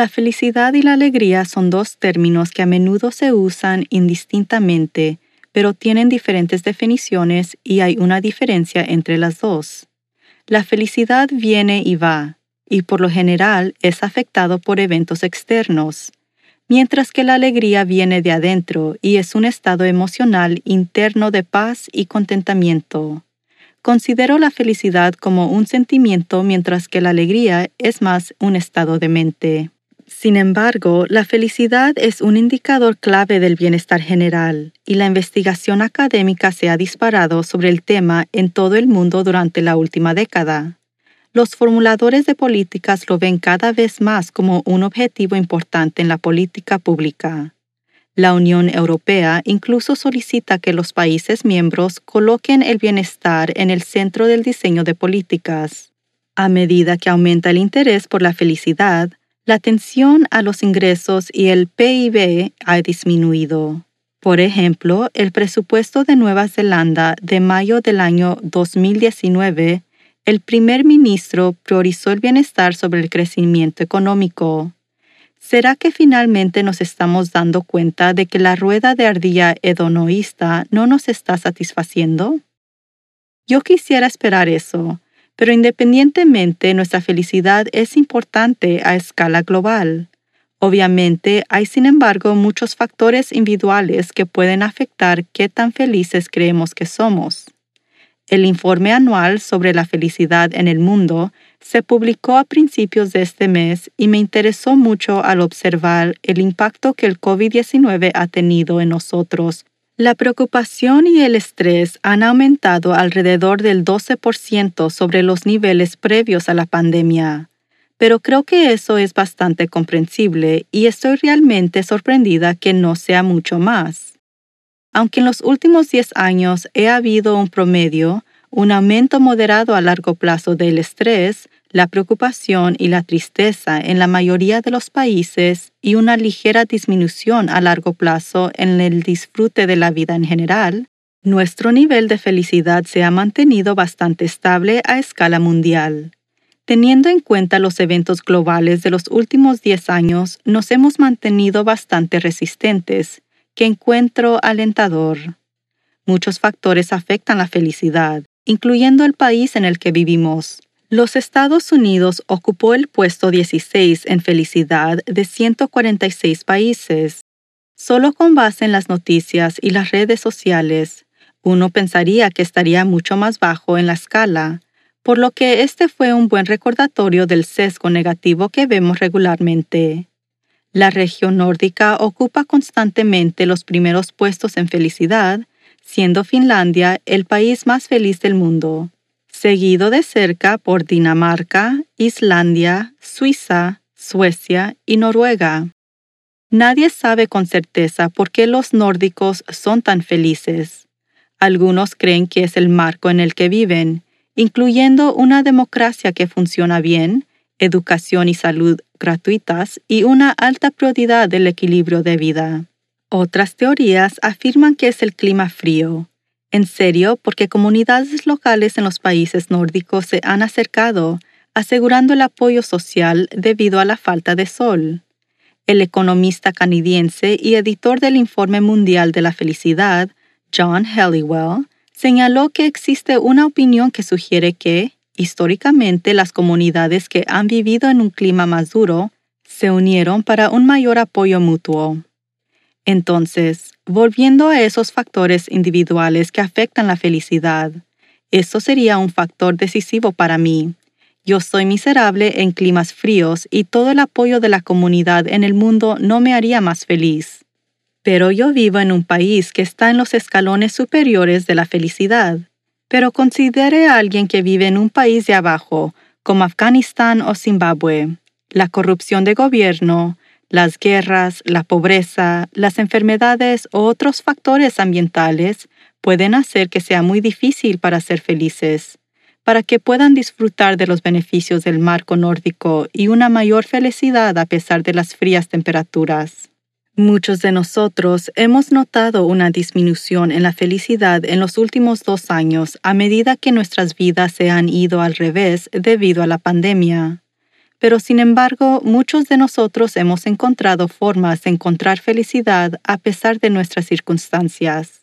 La felicidad y la alegría son dos términos que a menudo se usan indistintamente, pero tienen diferentes definiciones y hay una diferencia entre las dos. La felicidad viene y va, y por lo general es afectado por eventos externos, mientras que la alegría viene de adentro y es un estado emocional interno de paz y contentamiento. Considero la felicidad como un sentimiento mientras que la alegría es más un estado de mente. Sin embargo, la felicidad es un indicador clave del bienestar general, y la investigación académica se ha disparado sobre el tema en todo el mundo durante la última década. Los formuladores de políticas lo ven cada vez más como un objetivo importante en la política pública. La Unión Europea incluso solicita que los países miembros coloquen el bienestar en el centro del diseño de políticas. A medida que aumenta el interés por la felicidad, la atención a los ingresos y el PIB ha disminuido. Por ejemplo, el presupuesto de Nueva Zelanda de mayo del año 2019, el primer ministro priorizó el bienestar sobre el crecimiento económico. ¿Será que finalmente nos estamos dando cuenta de que la rueda de ardilla hedonoísta no nos está satisfaciendo? Yo quisiera esperar eso, pero independientemente, nuestra felicidad es importante a escala global. Obviamente, hay sin embargo muchos factores individuales que pueden afectar qué tan felices creemos que somos. El informe anual sobre la felicidad en el mundo se publicó a principios de este mes y me interesó mucho al observar el impacto que el COVID-19 ha tenido en nosotros la preocupación y el estrés han aumentado alrededor del 12% sobre los niveles previos a la pandemia, pero creo que eso es bastante comprensible y estoy realmente sorprendida que no sea mucho más. Aunque en los últimos 10 años he habido un promedio, un aumento moderado a largo plazo del estrés, la preocupación y la tristeza en la mayoría de los países y una ligera disminución a largo plazo en el disfrute de la vida en general, nuestro nivel de felicidad se ha mantenido bastante estable a escala mundial. Teniendo en cuenta los eventos globales de los últimos 10 años, nos hemos mantenido bastante resistentes, que encuentro alentador. Muchos factores afectan la felicidad, incluyendo el país en el que vivimos, los Estados Unidos ocupó el puesto 16 en felicidad de 146 países. Solo con base en las noticias y las redes sociales, uno pensaría que estaría mucho más bajo en la escala, por lo que este fue un buen recordatorio del sesgo negativo que vemos regularmente. La región nórdica ocupa constantemente los primeros puestos en felicidad, siendo Finlandia el país más feliz del mundo seguido de cerca por Dinamarca, Islandia, Suiza, Suecia y Noruega. Nadie sabe con certeza por qué los nórdicos son tan felices. Algunos creen que es el marco en el que viven, incluyendo una democracia que funciona bien, educación y salud gratuitas y una alta prioridad del equilibrio de vida. Otras teorías afirman que es el clima frío, en serio, porque comunidades locales en los países nórdicos se han acercado, asegurando el apoyo social debido a la falta de sol. El economista canadiense y editor del Informe Mundial de la Felicidad, John Helliwell, señaló que existe una opinión que sugiere que, históricamente, las comunidades que han vivido en un clima más duro se unieron para un mayor apoyo mutuo. Entonces, volviendo a esos factores individuales que afectan la felicidad, eso sería un factor decisivo para mí. Yo soy miserable en climas fríos y todo el apoyo de la comunidad en el mundo no me haría más feliz. Pero yo vivo en un país que está en los escalones superiores de la felicidad. Pero considere a alguien que vive en un país de abajo, como Afganistán o Zimbabue. La corrupción de gobierno, las guerras, la pobreza, las enfermedades o otros factores ambientales pueden hacer que sea muy difícil para ser felices, para que puedan disfrutar de los beneficios del marco nórdico y una mayor felicidad a pesar de las frías temperaturas. Muchos de nosotros hemos notado una disminución en la felicidad en los últimos dos años a medida que nuestras vidas se han ido al revés debido a la pandemia. Pero sin embargo, muchos de nosotros hemos encontrado formas de encontrar felicidad a pesar de nuestras circunstancias.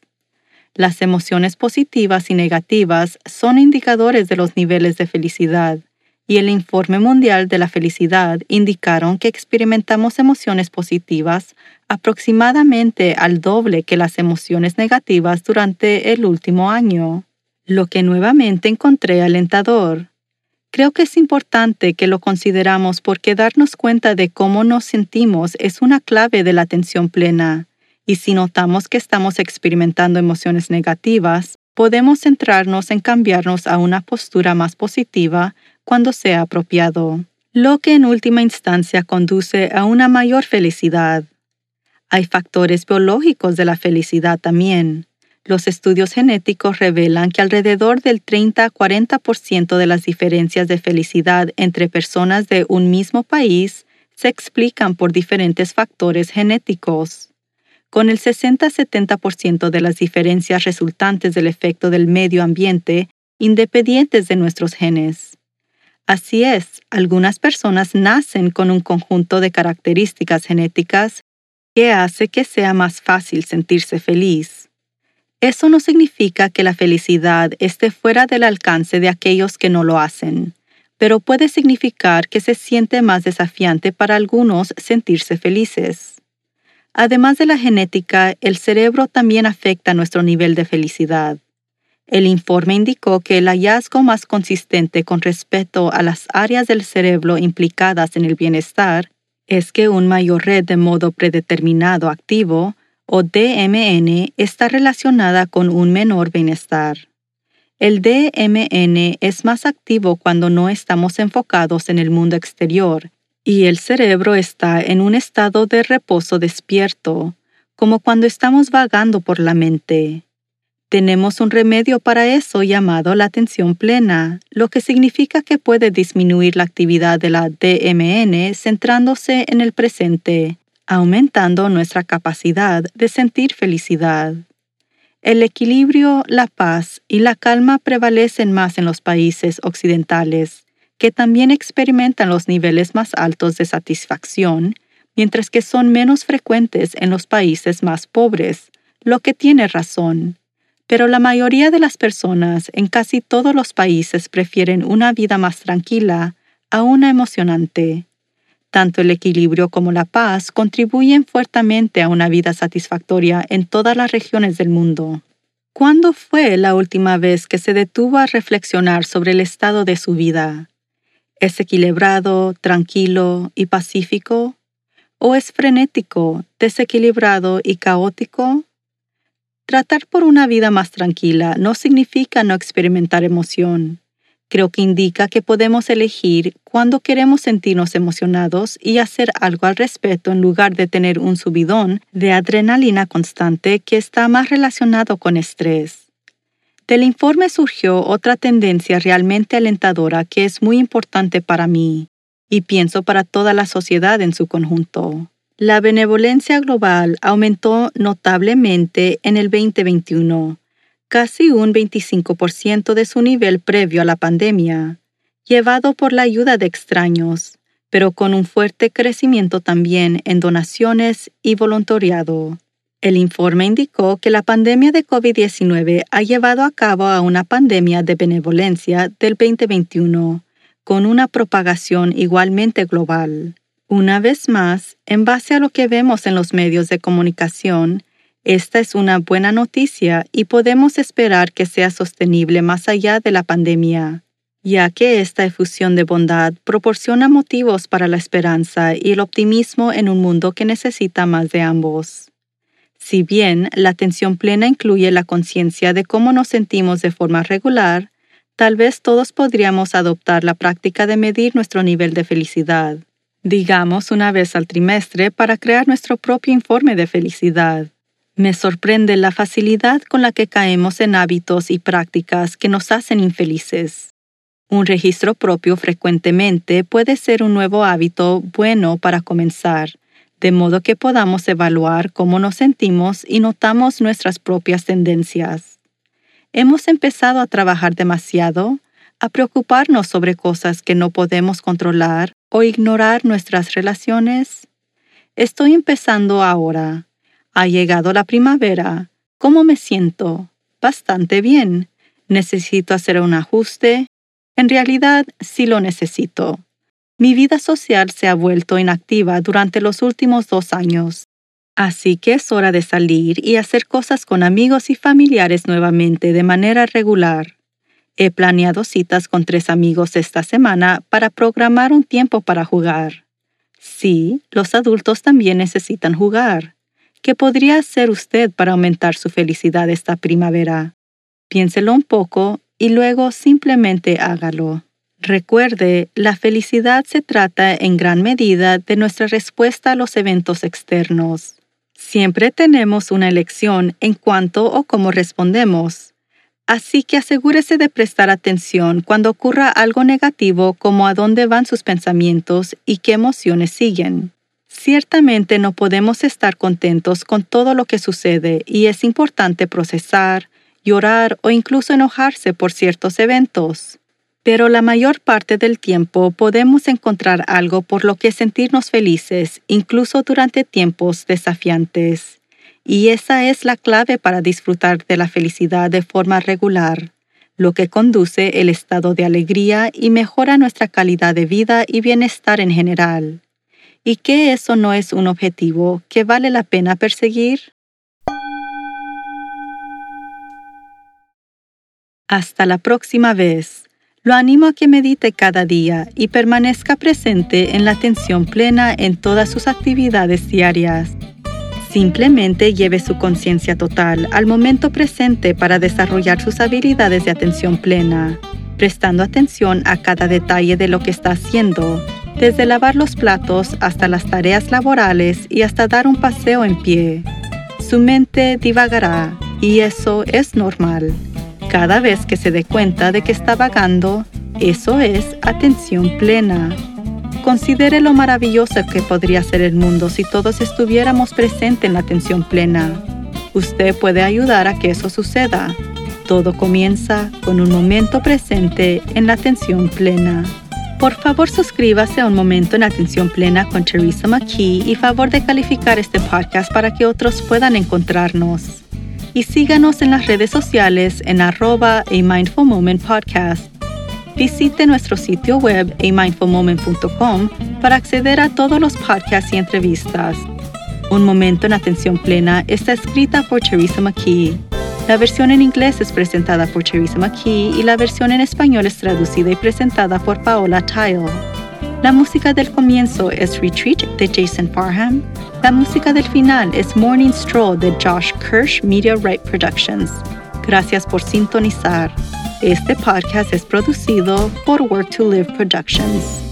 Las emociones positivas y negativas son indicadores de los niveles de felicidad y el Informe Mundial de la Felicidad indicaron que experimentamos emociones positivas aproximadamente al doble que las emociones negativas durante el último año, lo que nuevamente encontré alentador. Creo que es importante que lo consideramos porque darnos cuenta de cómo nos sentimos es una clave de la atención plena, y si notamos que estamos experimentando emociones negativas, podemos centrarnos en cambiarnos a una postura más positiva cuando sea apropiado, lo que en última instancia conduce a una mayor felicidad. Hay factores biológicos de la felicidad también. Los estudios genéticos revelan que alrededor del 30-40% de las diferencias de felicidad entre personas de un mismo país se explican por diferentes factores genéticos, con el 60-70% de las diferencias resultantes del efecto del medio ambiente independientes de nuestros genes. Así es, algunas personas nacen con un conjunto de características genéticas que hace que sea más fácil sentirse feliz. Eso no significa que la felicidad esté fuera del alcance de aquellos que no lo hacen, pero puede significar que se siente más desafiante para algunos sentirse felices. Además de la genética, el cerebro también afecta nuestro nivel de felicidad. El informe indicó que el hallazgo más consistente con respecto a las áreas del cerebro implicadas en el bienestar es que un mayor red de modo predeterminado activo, o DMN, está relacionada con un menor bienestar. El DMN es más activo cuando no estamos enfocados en el mundo exterior y el cerebro está en un estado de reposo despierto, como cuando estamos vagando por la mente. Tenemos un remedio para eso llamado la atención plena, lo que significa que puede disminuir la actividad de la DMN centrándose en el presente, aumentando nuestra capacidad de sentir felicidad. El equilibrio, la paz y la calma prevalecen más en los países occidentales, que también experimentan los niveles más altos de satisfacción, mientras que son menos frecuentes en los países más pobres, lo que tiene razón pero la mayoría de las personas en casi todos los países prefieren una vida más tranquila a una emocionante. Tanto el equilibrio como la paz contribuyen fuertemente a una vida satisfactoria en todas las regiones del mundo. ¿Cuándo fue la última vez que se detuvo a reflexionar sobre el estado de su vida? ¿Es equilibrado, tranquilo y pacífico? ¿O es frenético, desequilibrado y caótico? Tratar por una vida más tranquila no significa no experimentar emoción. Creo que indica que podemos elegir cuándo queremos sentirnos emocionados y hacer algo al respecto en lugar de tener un subidón de adrenalina constante que está más relacionado con estrés. Del informe surgió otra tendencia realmente alentadora que es muy importante para mí, y pienso para toda la sociedad en su conjunto. La benevolencia global aumentó notablemente en el 2021, casi un 25% de su nivel previo a la pandemia, llevado por la ayuda de extraños, pero con un fuerte crecimiento también en donaciones y voluntariado. El informe indicó que la pandemia de COVID-19 ha llevado a cabo a una pandemia de benevolencia del 2021, con una propagación igualmente global. Una vez más, en base a lo que vemos en los medios de comunicación, esta es una buena noticia y podemos esperar que sea sostenible más allá de la pandemia, ya que esta efusión de bondad proporciona motivos para la esperanza y el optimismo en un mundo que necesita más de ambos. Si bien la atención plena incluye la conciencia de cómo nos sentimos de forma regular, tal vez todos podríamos adoptar la práctica de medir nuestro nivel de felicidad digamos una vez al trimestre, para crear nuestro propio informe de felicidad. Me sorprende la facilidad con la que caemos en hábitos y prácticas que nos hacen infelices. Un registro propio frecuentemente puede ser un nuevo hábito bueno para comenzar, de modo que podamos evaluar cómo nos sentimos y notamos nuestras propias tendencias. ¿Hemos empezado a trabajar demasiado? ¿A preocuparnos sobre cosas que no podemos controlar o ignorar nuestras relaciones? Estoy empezando ahora. Ha llegado la primavera. ¿Cómo me siento? Bastante bien. ¿Necesito hacer un ajuste? En realidad, sí lo necesito. Mi vida social se ha vuelto inactiva durante los últimos dos años. Así que es hora de salir y hacer cosas con amigos y familiares nuevamente de manera regular. He planeado citas con tres amigos esta semana para programar un tiempo para jugar. Sí, los adultos también necesitan jugar. ¿Qué podría hacer usted para aumentar su felicidad esta primavera? Piénselo un poco y luego simplemente hágalo. Recuerde, la felicidad se trata en gran medida de nuestra respuesta a los eventos externos. Siempre tenemos una elección en cuanto o cómo respondemos. Así que asegúrese de prestar atención cuando ocurra algo negativo como a dónde van sus pensamientos y qué emociones siguen. Ciertamente no podemos estar contentos con todo lo que sucede y es importante procesar, llorar o incluso enojarse por ciertos eventos. Pero la mayor parte del tiempo podemos encontrar algo por lo que sentirnos felices, incluso durante tiempos desafiantes. Y esa es la clave para disfrutar de la felicidad de forma regular, lo que conduce el estado de alegría y mejora nuestra calidad de vida y bienestar en general. ¿Y que eso no es un objetivo que vale la pena perseguir? Hasta la próxima vez. Lo animo a que medite cada día y permanezca presente en la atención plena en todas sus actividades diarias. Simplemente lleve su conciencia total al momento presente para desarrollar sus habilidades de atención plena, prestando atención a cada detalle de lo que está haciendo, desde lavar los platos hasta las tareas laborales y hasta dar un paseo en pie. Su mente divagará y eso es normal. Cada vez que se dé cuenta de que está vagando, eso es atención plena. Considere lo maravilloso que podría ser el mundo si todos estuviéramos presentes en la atención plena. Usted puede ayudar a que eso suceda. Todo comienza con un momento presente en la atención plena. Por favor, suscríbase a Un Momento en Atención Plena con Teresa McKee y favor de calificar este podcast para que otros puedan encontrarnos. Y síganos en las redes sociales en arroba a Mindful Moment Podcast Visite nuestro sitio web amindfulmoment.com para acceder a todos los podcasts y entrevistas. Un momento en atención plena está escrita por Teresa McKee. La versión en inglés es presentada por Teresa McKee y la versión en español es traducida y presentada por Paola Tile. La música del comienzo es Retreat de Jason Farham. La música del final es Morning Stroll de Josh Kirsch Media Right Productions. Gracias por sintonizar. Este podcast es producido por Work to Live Productions.